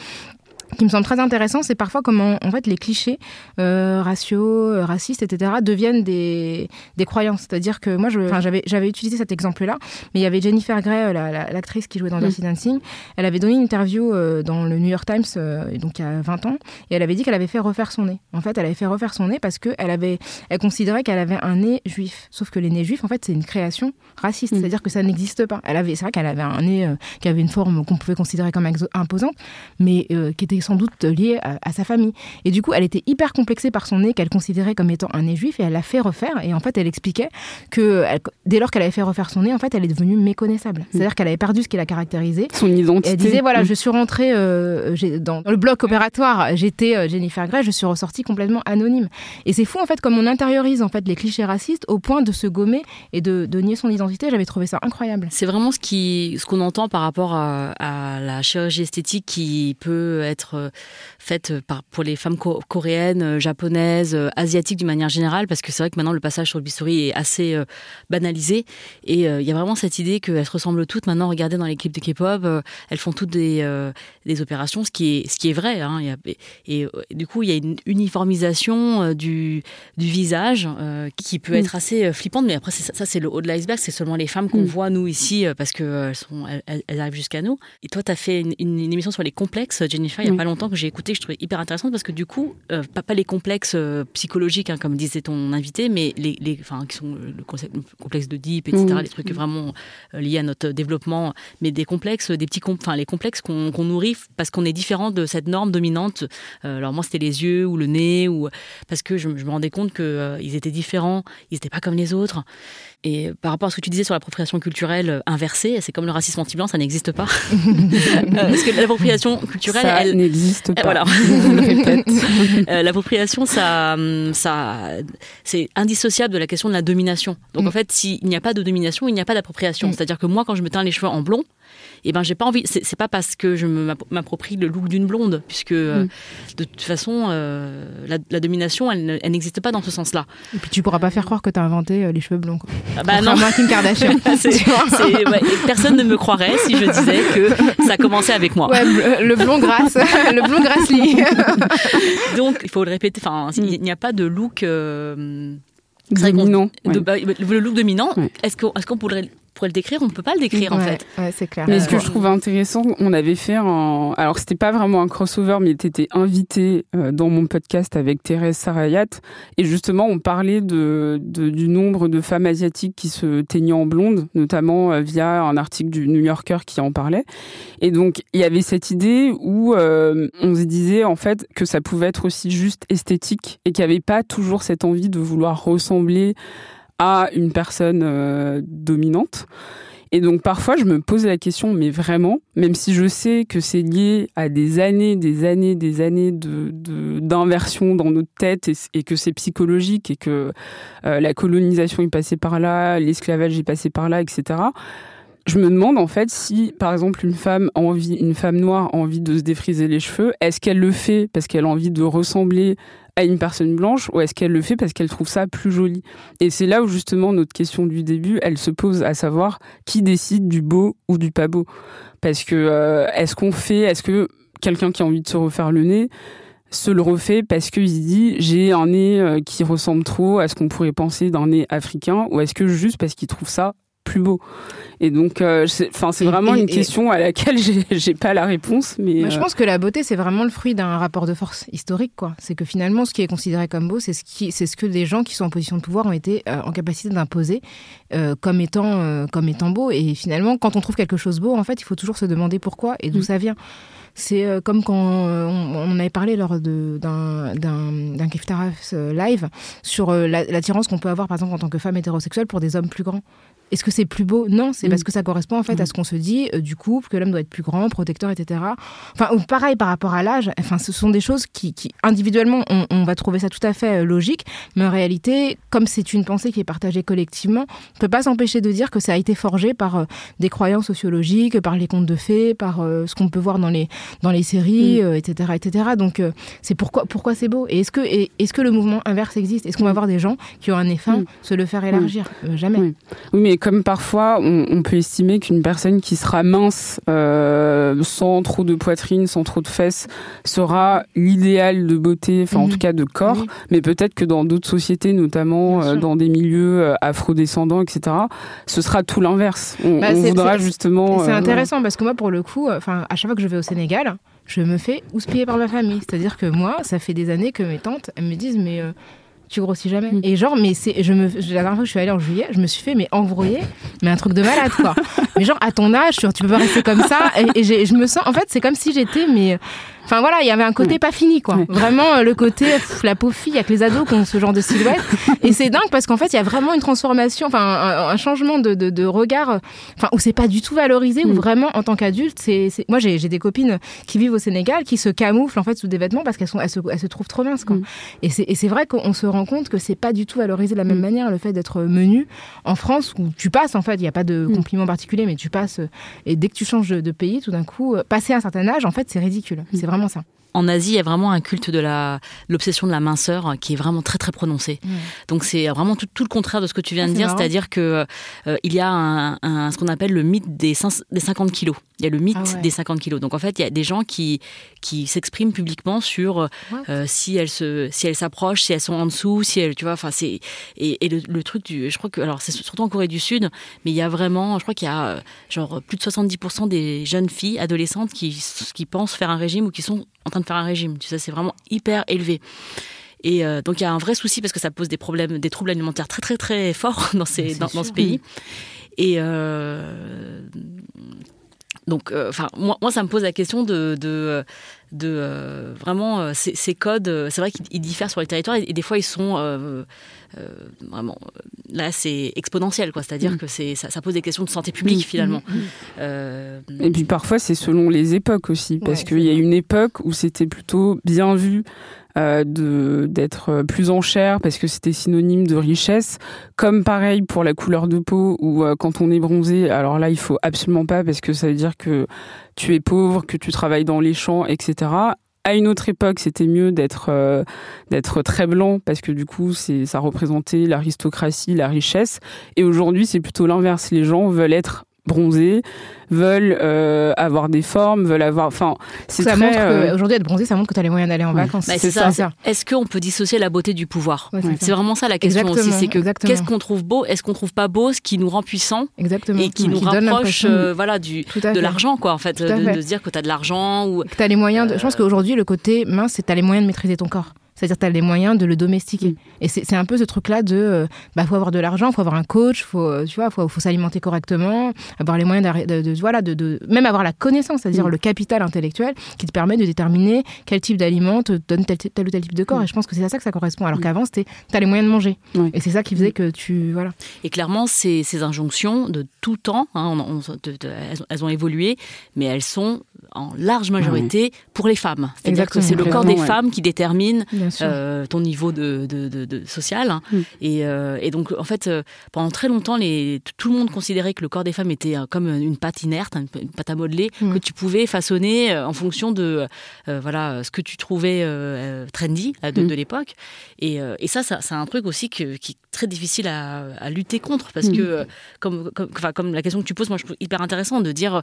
qui me semble très intéressant, c'est parfois comment en fait les clichés euh, raciaux, euh, racistes, etc. deviennent des, des croyances. C'est-à-dire que moi, j'avais j'avais utilisé cet exemple-là, mais il y avait Jennifer Grey, l'actrice qui jouait dans Dirty Dancing. Elle avait donné une interview euh, dans le New York Times, euh, donc il y a 20 ans, et elle avait dit qu'elle avait fait refaire son nez. En fait, elle avait fait refaire son nez parce que elle avait, elle considérait qu'elle avait un nez juif. Sauf que les nez juifs, en fait, c'est une création raciste. Mm. C'est-à-dire que ça n'existe pas. Elle avait, c'est vrai qu'elle avait un nez qui avait une forme qu'on pouvait considérer comme imposante, mais qui était sans doute liée à, sa famille. Et du coup, elle était hyper complexée par son nez qu'elle considérait comme étant un nez juif et elle l'a fait refaire. Et en fait, elle expliquait que dès lors qu'elle avait fait refaire son nez, en fait, elle est devenue méconnaissable. Mm. C'est-à-dire qu'elle avait perdu ce qui la caractérisait. Son identité. elle disait voilà, mm. je suis rentrée euh, dans le bloc opératoire, j'étais euh, Jennifer Grey, je suis ressortie complètement anonyme. Et c'est fou en fait comme on intériorise en fait les clichés racistes au point de se gommer et de, nier son identité. J'avais trouvé ça incroyable. C'est vraiment ce qui, ce qu'on entend par rapport à, à, la chirurgie esthétique qui peut être euh, faite par, pour les femmes coréennes, euh, japonaises, euh, asiatiques d'une manière générale, parce que c'est vrai que maintenant le passage sur le bistouri est assez banalisé. Et il y a vraiment cette idée qu'elles se ressemblent toutes. Maintenant, regardez dans les clips de K-pop, elles font toutes des, des opérations, ce qui est, ce qui est vrai. Hein. et, du coup, il y a une uniformisation du, du visage qui peut être assez flippante. Mais après, ça, c'est le haut de l'iceberg. C'est seulement les femmes qu'on mm. voit, nous, ici, parce qu'elles elles, elles, arrivent jusqu'à nous. Et toi, tu as fait une, émission sur les complexes, Jennifer, il n'y a pas longtemps que j'ai écouté, que je trouvais hyper intéressante parce que du coup, euh, pas, les complexes euh, psychologiques, hein, comme disait ton invité, mais les, les enfin, qui sont le, concept, complexe de Deep, etc., mmh. les trucs vraiment euh, liés à notre développement, mais des complexes, des petits, enfin, les complexes qu'on nourrit parce qu'on est différent de cette norme dominante. alors moi, c'était les yeux ou le nez, ou parce que je, je me rendais compte qu'ils étaient différents, ils n'étaient pas comme les autres. Et par rapport à ce que tu disais sur l'appropriation culturelle euh, inversée, c'est comme le racisme anti-blanc, ça n'existe pas. Euh, parce que l'appropriation culturelle, ça elle n'existe pas. Voilà. Euh, l'appropriation, ça, ça, c'est indissociable de la question de la domination. Donc mm. en fait, s'il n'y a pas de domination, il n'y a pas d'appropriation. Mm. C'est-à-dire que moi, quand je me teins les cheveux en blond, et eh ben j'ai pas envie. C'est pas parce que je m'approprie le look d'une blonde, puisque euh, mm. de toute façon, euh, la, domination, elle, n'existe pas dans ce sens-là. Et puis tu pourras pas faire croire que tu as inventé euh, les cheveux blonds. Quoi. Ah bah non, Kim Kardashian. personne ne me croirait si je disais que ça commençait avec moi. Ouais, le blond grasse, le blond grasse Donc il faut le répéter. Enfin, il n'y a pas de look. dominant. Bah, le look dominant. Est-ce qu'on est pourrait pourrait le décrire, on ne peut pas le décrire en fait. Ouais, c'est clair. Mais ce que je trouve intéressant, on avait fait un. Alors, c'était pas vraiment un crossover, mais tu étais invité euh, dans mon podcast avec Thérèse Sarayat. Et justement, on parlait de, de, du nombre de femmes asiatiques qui se teignaient en blonde, notamment euh, via un article du New Yorker qui en parlait. Et donc, il y avait cette idée où euh, on se disait en fait que ça pouvait être aussi juste esthétique et qu'il n'y avait pas toujours cette envie de vouloir ressembler à une personne euh, dominante. Et donc parfois je me pose la question, mais vraiment, même si je sais que c'est lié à des années, des années, des années de d'inversion dans notre tête et, que c'est psychologique et que euh, la colonisation est passée par là, l'esclavage est passé par là, etc. Je me demande en fait si, par exemple, une femme envie, une femme noire a envie de se défriser les cheveux, est-ce qu'elle le fait parce qu'elle a envie de ressembler à une personne blanche ou est-ce qu'elle le fait parce qu'elle trouve ça plus joli? Et c'est là où justement notre question du début, elle se pose à savoir qui décide du beau ou du pas beau. Parce que euh, est-ce qu'on fait, est-ce que quelqu'un qui a envie de se refaire le nez se le refait parce qu'il se dit j'ai un nez euh, qui ressemble trop à ce qu'on pourrait penser d'un nez africain ou est-ce que juste parce qu'il trouve ça plus beau. Et donc, euh, c'est vraiment une question à laquelle j'ai pas la réponse. Mais je euh, pense que la beauté, c'est vraiment le fruit d'un rapport de force historique, quoi. C'est que finalement, ce qui est considéré comme beau, c'est ce qui, c'est ce que des gens qui sont en position de pouvoir ont été euh, en capacité d'imposer comme étant, comme étant beau. Et finalement, quand on trouve quelque chose beau, en fait, il faut toujours se demander pourquoi et d'où mm. ça vient. C'est comme quand on, avait parlé lors d'un Keftaraf live sur l'attirance qu'on peut avoir, par exemple, en tant que femme hétérosexuelle pour des hommes plus grands. Est-ce que c'est plus beau? Non, c'est parce mm. que ça correspond en fait à mm. ce qu'on se dit euh, du couple, que l'homme doit être plus grand, protecteur, etc. Enfin, pareil par rapport à l'âge. Enfin, ce sont des choses qui, individuellement, on, va trouver ça tout à fait euh, logique, mais en réalité, comme c'est une pensée qui est partagée collectivement, on ne peut pas s'empêcher de dire que ça a été forgé par euh, des croyances sociologiques, par les contes de fées, par ce qu'on peut voir dans les dans les séries, etc., mm. etc. Donc, c'est pourquoi pourquoi c'est beau? Et est-ce que est-ce que le mouvement inverse existe? Est-ce qu'on va voir des gens qui ont un fin se le faire élargir? Jamais. Oui, mais comme parfois on, peut estimer qu'une personne qui sera mince, euh, sans trop de poitrine, sans trop de fesses, sera l'idéal de beauté, enfin en mhm. tout cas de corps, mais peut-être que dans d'autres sociétés, notamment euh, dans des milieux euh, afrodescendants, etc., ce sera tout l'inverse. On, bah, voudra justement. C'est intéressant parce que moi, pour le coup, enfin à chaque fois que je vais au Sénégal, je me fais houspiller par ma famille. C'est-à-dire que moi, ça fait des années que mes tantes, elles me disent, mais tu grossis jamais. Mm. Et genre, mais c'est, je me, la dernière fois que je suis allée en juillet, je me suis fait, mais embrouiller, mais un truc de malade, quoi. mais genre, à ton âge, tu, tu peux pas rester comme ça. Et, et je me sens, en fait, c'est comme si j'étais, mais Enfin voilà, il y avait un côté pas fini quoi. Vraiment euh, le côté la pauvre fille avec les ados qui ont ce genre de silhouette. Et c'est dingue parce qu'en fait il y a vraiment une transformation, enfin un, changement de, de, de, regard, euh, enfin où c'est pas du tout valorisé, où mm. vraiment en tant qu'adulte, c'est, moi j'ai, des copines qui vivent au Sénégal qui se camouflent en fait sous des vêtements parce qu'elles sont elles se, elles se trouvent trop minces quoi. Mm. Et c'est et c'est vrai qu'on se rend compte que c'est pas du tout valorisé de la même mm. manière le fait d'être menu en France où tu passes en fait, il y a pas de compliment particulier mais tu passes et dès que tu changes de, pays tout d'un coup, passer un certain âge en fait c'est ridicule. C'est vraiment ça en Asie, il y a vraiment un culte de la l'obsession de la minceur qui est vraiment très très prononcé. Donc c'est vraiment tout, le contraire de ce que tu viens de dire, c'est-à-dire que euh, il y a un, ce qu'on appelle le mythe des, des 50 kilos. Il y a le mythe ah des 50 kilos. Donc en fait, il y a des gens qui qui s'expriment publiquement sur euh, si elles se si elles s'approchent, si elles sont en dessous, si elles, tu vois, enfin c'est et, le, truc du, je crois que alors c'est surtout en Corée du Sud, mais il y a vraiment, je crois qu'il y a euh, genre plus de 70% des jeunes filles adolescentes qui qui pensent faire un régime ou qui sont en train de faire un régime. Tu sais, c'est vraiment hyper élevé. Et euh, donc il y a un vrai souci parce que ça pose des problèmes, des troubles alimentaires très très très forts dans, ces, dans, ce pays. Et euh, donc, euh, enfin, moi, moi, ça me pose la question de, de, de vraiment ces, codes. C'est vrai qu'ils diffèrent sur les territoires et, des fois ils sont vraiment là c'est exponentiel quoi c'est-à-dire mm. que c'est ça, pose des questions de santé publique mm. finalement mm. et puis parfois c'est selon les époques aussi parce qu'il y a une époque où c'était plutôt bien vu euh, de d'être plus en chair parce que c'était synonyme de richesse comme pareil pour la couleur de peau ou euh, quand on est bronzé alors là il faut absolument pas parce que ça veut dire que tu es pauvre que tu travailles dans les champs etc à une autre époque, c'était mieux d'être euh, d'être très blanc parce que du coup, c'est ça représentait l'aristocratie, la richesse. Et aujourd'hui, c'est plutôt l'inverse. Les gens veulent être bronzer, veulent euh, avoir des formes, veulent avoir. Enfin, c'est Ça très. montre euh, qu'aujourd'hui, être bronzé, ça montre que tu as les moyens d'aller en Ouais. vacances. Bah, c'est c'est ça. ça. Est-ce qu'on peut dissocier la beauté du pouvoir Ouais, c'est vraiment ça la question aussi. C'est que qu'est-ce qu'on trouve beau Est-ce qu'on trouve pas beau ce qui nous rend puissants Exactement. et qui nous donne rapproche euh, voilà, du, de l'argent, quoi, en fait. De, fait. de se dire que tu as de l'argent ou. que tu as les moyens de... Je Euh. pense qu'aujourd'hui, le côté mince, c'est que tu as les moyens de maîtriser ton corps. C'est-à-dire que tu as les moyens de le domestiquer. Mm. Et c'est c'est un peu ce truc-là de... euh, bah, faut avoir de l'argent, faut avoir un coach, faut, euh, tu vois, faut, faut s'alimenter correctement, avoir les moyens de, de, voilà, de, de- Même avoir la connaissance, c'est-à-dire Mm. le capital intellectuel qui te permet de déterminer quel type d'aliment te donne tel, tel ou tel type de corps. Mm. Et je pense que c'est à ça que ça correspond. Alors qu'avant, c'était... Tu as les moyens de manger. Et c'est ça qui faisait que tu... Voilà. Et clairement, ces, ces injonctions de tout temps, hein, on- on- de- de- elles, ont- elles ont évolué, mais elles sont en large majorité pour les femmes. C'est-à-dire que c'est le corps des ouais. femmes qui détermine euh, ton niveau de, de, de- de- social. hein. Mm. Et, euh, et donc, en fait, euh, pendant très longtemps, les, tout le monde considérait que le corps des femmes était comme une pâte inerte, une, une pâte à modeler, Mm. que tu pouvais façonner en fonction de voilà, ce que tu trouvais trendy de, Mm. de l'époque. Et, et ça, ça c'est un truc aussi que- qui est très difficile à, à lutter contre, parce que, comme, comme la question que tu poses, moi, je trouve hyper intéressant de dire...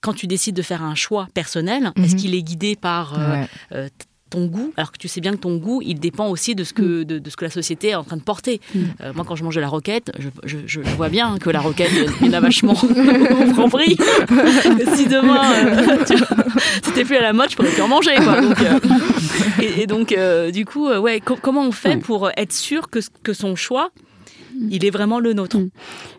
Quand tu décides de faire un choix personnel, est-ce Mhm. qu'il est guidé par euh, Ouais. euh, ton goût, alors que tu sais bien que ton goût, il dépend aussi de ce Mm. que, de, de ce que la société est en train de porter. Euh, moi, quand je mange de la roquette, je, je, vois bien que la roquette, il y en a vachement au Franprix. si demain, euh, tu c'était plus à la mode, je pourrais plus en manger. Quoi. Donc, euh, et, et donc, du coup, ouais, co- comment on fait pour être sûr que, que son choix, il est vraiment le nôtre Mm.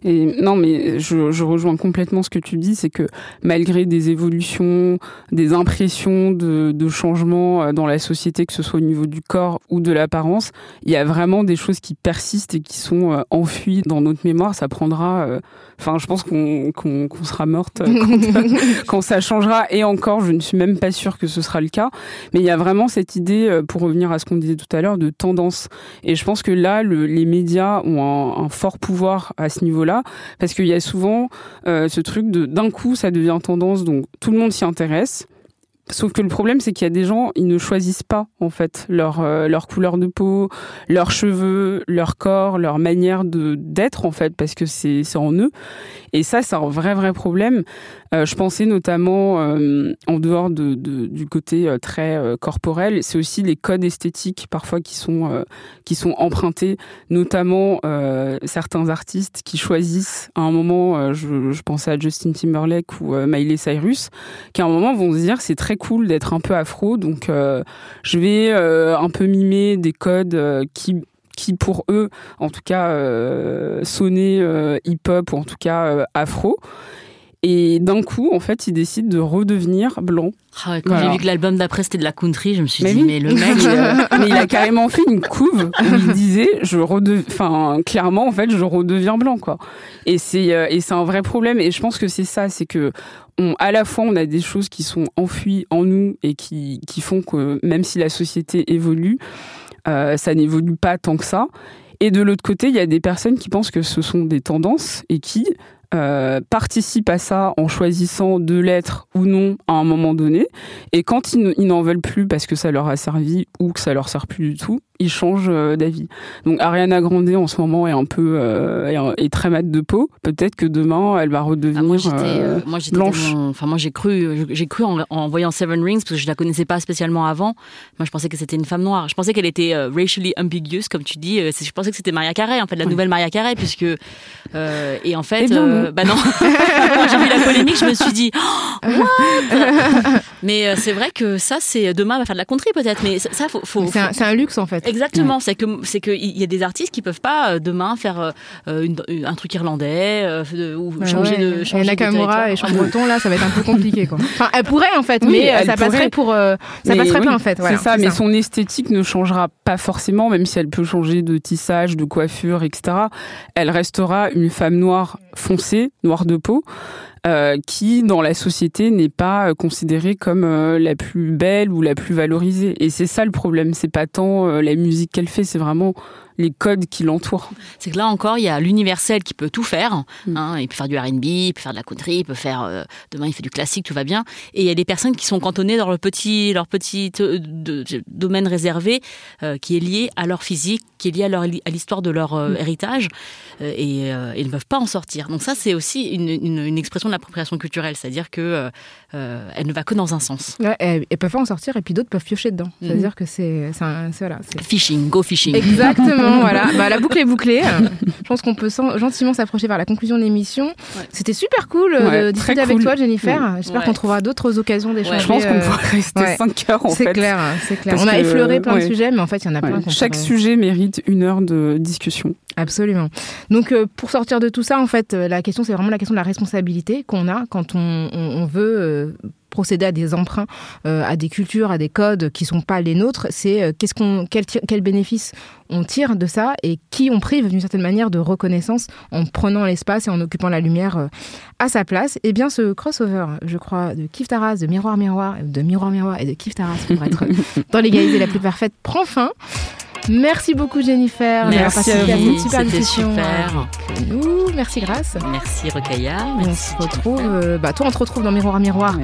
Et non, mais je, je rejoins complètement ce que tu dis, c'est que malgré des évolutions, des impressions de, de changement euh, dans la société, que ce soit au niveau du corps ou de l'apparence, il y a vraiment des choses qui persistent et qui sont euh, enfuies dans notre mémoire. Ça prendra, euh, enfin, je pense qu'on sera morte quand, quand ça changera. Et encore, je ne suis même pas sûre que ce sera le cas. Mais il y a vraiment cette idée, pour revenir à ce qu'on disait tout à l'heure, de tendance. Et je pense que là, le- les médias ont un, un fort pouvoir à ce niveau-là, parce qu'il y a souvent euh, ce truc de d'un coup, ça devient tendance, donc tout le monde s'y intéresse. Sauf que le problème, c'est qu'il y a des gens, ils ne choisissent pas en fait leur euh, leur couleur de peau, leurs cheveux, leur corps, leur manière d'être en fait, parce que c'est en eux. Et ça, c'est un vrai vrai problème. Euh, je pensais notamment euh, en dehors de, du côté très corporel, c'est aussi les codes esthétiques parfois qui sont qui sont empruntés, notamment certains artistes qui choisissent à un moment, je, je pensais à Justin Timberlake ou Miley Cyrus, qui à un moment vont se dire c'est très cool d'être un peu afro, donc euh, je vais euh, un peu mimer des codes euh, qui qui pour eux, en tout cas, euh, sonnaient euh, hip-hop ou en tout cas afro. Et d'un coup, en fait, ils décident de redevenir blancs. Ah ouais, Quand Voilà. j'ai vu que l'album d'après c'était de la country, je me suis Mais dit, oui. mais le mec. il, euh, mais il a carrément fait une couve où il disait, je enfin, clairement, en fait, je redeviens blanc, quoi. Et c'est, euh, et c'est un vrai problème. Et je pense que c'est ça, c'est que, on, à la fois, on a des choses qui sont enfuies en nous et qui, qui font que, même si la société évolue, euh, ça n'évolue pas tant que ça. Et de l'autre côté, il y a des personnes qui pensent que ce sont des tendances et qui euh, participent à ça en choisissant de l'être ou non à un moment donné. Et quand ils, n'en veulent plus parce que ça leur a servi ou que ça leur sert plus du tout, ils changent euh, d'avis. Donc Ariana Grande en ce moment est un peu euh, est, très mat de peau. Peut-être que demain elle va redevenir Ah, moi j'étais, euh, euh, moi j'étais blanche. enfin moi j'ai cru, j'ai cru en, en voyant Seven Rings parce que je la connaissais pas spécialement avant. Moi je pensais que c'était une femme noire. Je pensais qu'elle était racially ambiguous comme tu dis. Je pensais que c'était Maria Carey en fait, la nouvelle Maria Carey puisque euh, et en fait, Eh bien, non. bah non. Quand j'ai vu la polémique, je me suis dit oh, what? Mais euh, c'est vrai que ça c'est demain elle va faire de la country peut-être, mais ça, ça, faut, faut, C'est un, luxe en fait. Exactement, c'est que c'est que il y a des artistes qui peuvent pas euh, demain faire euh, une- un truc irlandais euh, ou Ouais, changer ouais. de changer et de Nakamura et. Chambreton là ça va être un peu compliqué quoi. Enfin elle pourrait en fait Oui, mais ça passerait pourrait. pour euh, ça Mais passerait oui, pas en fait voilà, c'est ça, mais son esthétique ne changera pas forcément, même si elle peut changer de tissage, de coiffure, etc. Elle restera une femme noire foncée, noire de peau, euh, qui dans la société n'est pas euh, considérée comme euh, la plus belle ou la plus valorisée. Et c'est ça le problème. C'est pas tant la musique qu'elle fait, c'est vraiment les codes qui l'entourent. C'est que là encore, il y a l'universel qui peut tout faire. Mm. Hein, il peut faire du R&B, il peut faire de la country, il peut faire euh, demain il fait du classique, tout va bien. Et il y a des personnes qui sont cantonnées dans leur petit leur petit euh, de- de- domaine réservé euh, qui est lié à leur physique, qui est lié à leur à l'histoire de leur euh, héritage et ils ne peuvent pas en sortir. Donc ça c'est aussi une, une, une expression de l'appropriation culturelle, c'est-à-dire que euh, elle ne va que dans un sens. Ouais, elles, elles peuvent pas en sortir et puis d'autres peuvent piocher dedans. Mhm. C'est-à-dire que c'est c'est un- c'est- voilà, c'est- Fishing, go fishing. Exactement, voilà. Bah, la boucle est bouclée. Je pense qu'on peut gentiment s'approcher vers la conclusion de l'émission. C'était super cool euh, Ouais, de discuter avec cool. toi, Jennifer. J'espère Ouais. qu'on trouvera d'autres occasions d'échanger. Je pense qu'on euh, pourrait rester ouais. 5 heures en C'est fait. clair, c'est clair. Parce On a que, effleuré plein de sujets, mais en fait, il y en a plein. Chaque pourrait- sujet mérite une heure de discussion. Absolument. Donc, euh, pour sortir de tout ça, en fait, euh, la question, c'est vraiment la question de la responsabilité qu'on a quand on, on- on veut euh, procéder à des emprunts, euh, à des cultures, à des codes qui sont pas les nôtres. C'est euh, qu'est-ce qu'on, quel, bénéfice on tire de ça et qui on prive d'une certaine manière de reconnaissance en prenant l'espace et en occupant la lumière euh, à sa place. Et bien, ce crossover, je crois, de Kif Taras, de Miroir Miroir, de Miroir Miroir et de Kif Taras pour être dans l'égalité la plus parfaite prend fin. Merci beaucoup Jennifer d'avoir Merci participé à vous. cette super C'était discussion. super. nous. Merci Grâce. Merci Rokhaya. On se retrouve, euh, bah toi on te retrouve dans Miroir à Miroir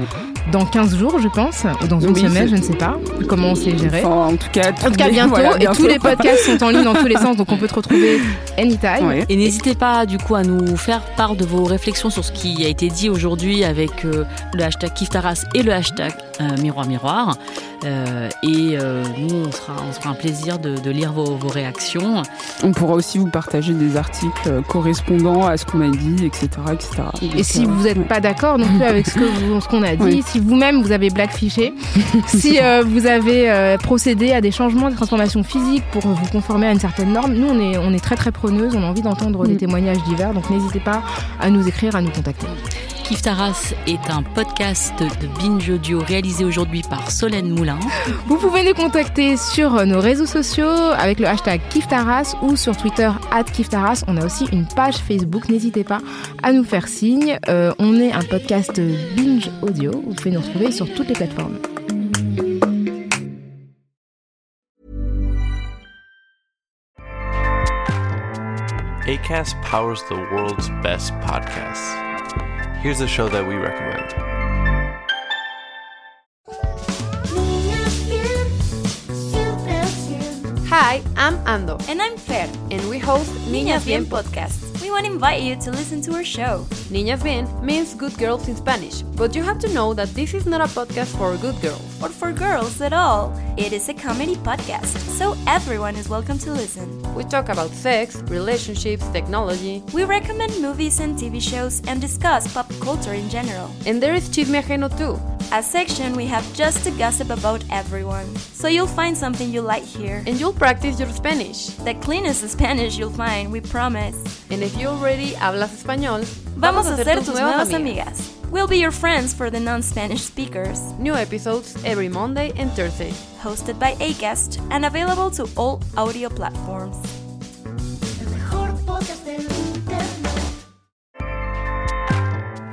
dans 15 jours je pense, ou dans une Oui, semaine, c'est- je ne sais pas comment on s'est géré. Enfin, en tout cas, En tout cas bientôt, voilà, et tous les podcasts sont en ligne dans tous les sens, donc on peut te retrouver anytime. Ouais. Et n'hésitez pas du coup à nous faire part de vos réflexions sur ce qui a été dit aujourd'hui avec euh, le hashtag Kiftaras et le hashtag euh, Miroir Miroir. Euh, et euh, nous, on sera, on sera un plaisir de, de lire vos, vos réactions. On pourra aussi vous partager des articles euh, correspondant à ce qu'on a dit, etc. etc. Et si euh, vous n'êtes ouais. pas d'accord non plus avec ce qu'on a dit, Oui. si vous-même vous avez blackfishé, si euh, vous avez euh, procédé à des changements, des transformations physiques pour vous conformer à une certaine norme, nous on est, on est très très preneuses, on a envie d'entendre des Mm. témoignages divers, donc n'hésitez pas à nous écrire, à nous contacter. Kiftaras est un podcast de binge audio réalisé aujourd'hui par Solène Moulin. Vous pouvez nous contacter sur nos réseaux sociaux avec le hashtag Kiftaras ou sur Twitter at Kiftaras. On a aussi une page Facebook, n'hésitez pas à nous faire signe. Euh, on est un podcast binge audio, vous pouvez nous retrouver sur toutes les plateformes. ACAST powers the world's best podcasts. Here's a show that we recommend. Hi, I'm Ando, And I'm Fer, and we host Niñas Bien Podcast. We want to invite you to listen to our show. Niñas Bien means good girls in Spanish, but you have to know that this is not a podcast for good girls. Or for girls at all. It is a comedy podcast, so everyone is welcome to listen. We talk about sex, relationships, technology, We recommend movies and TV shows and discuss pop culture in general. and there is chisme ajeno too. A section we have just to gossip about everyone. So you'll find something you like here. And you'll practice your Spanish. The cleanest Spanish you'll find, we promise. And if you already hablas español, Vamos a ser tus nuevas amigas. We'll be your friends for the non-Spanish speakers. New episodes every Monday and Thursday. Hosted by Acast and available to all audio platforms.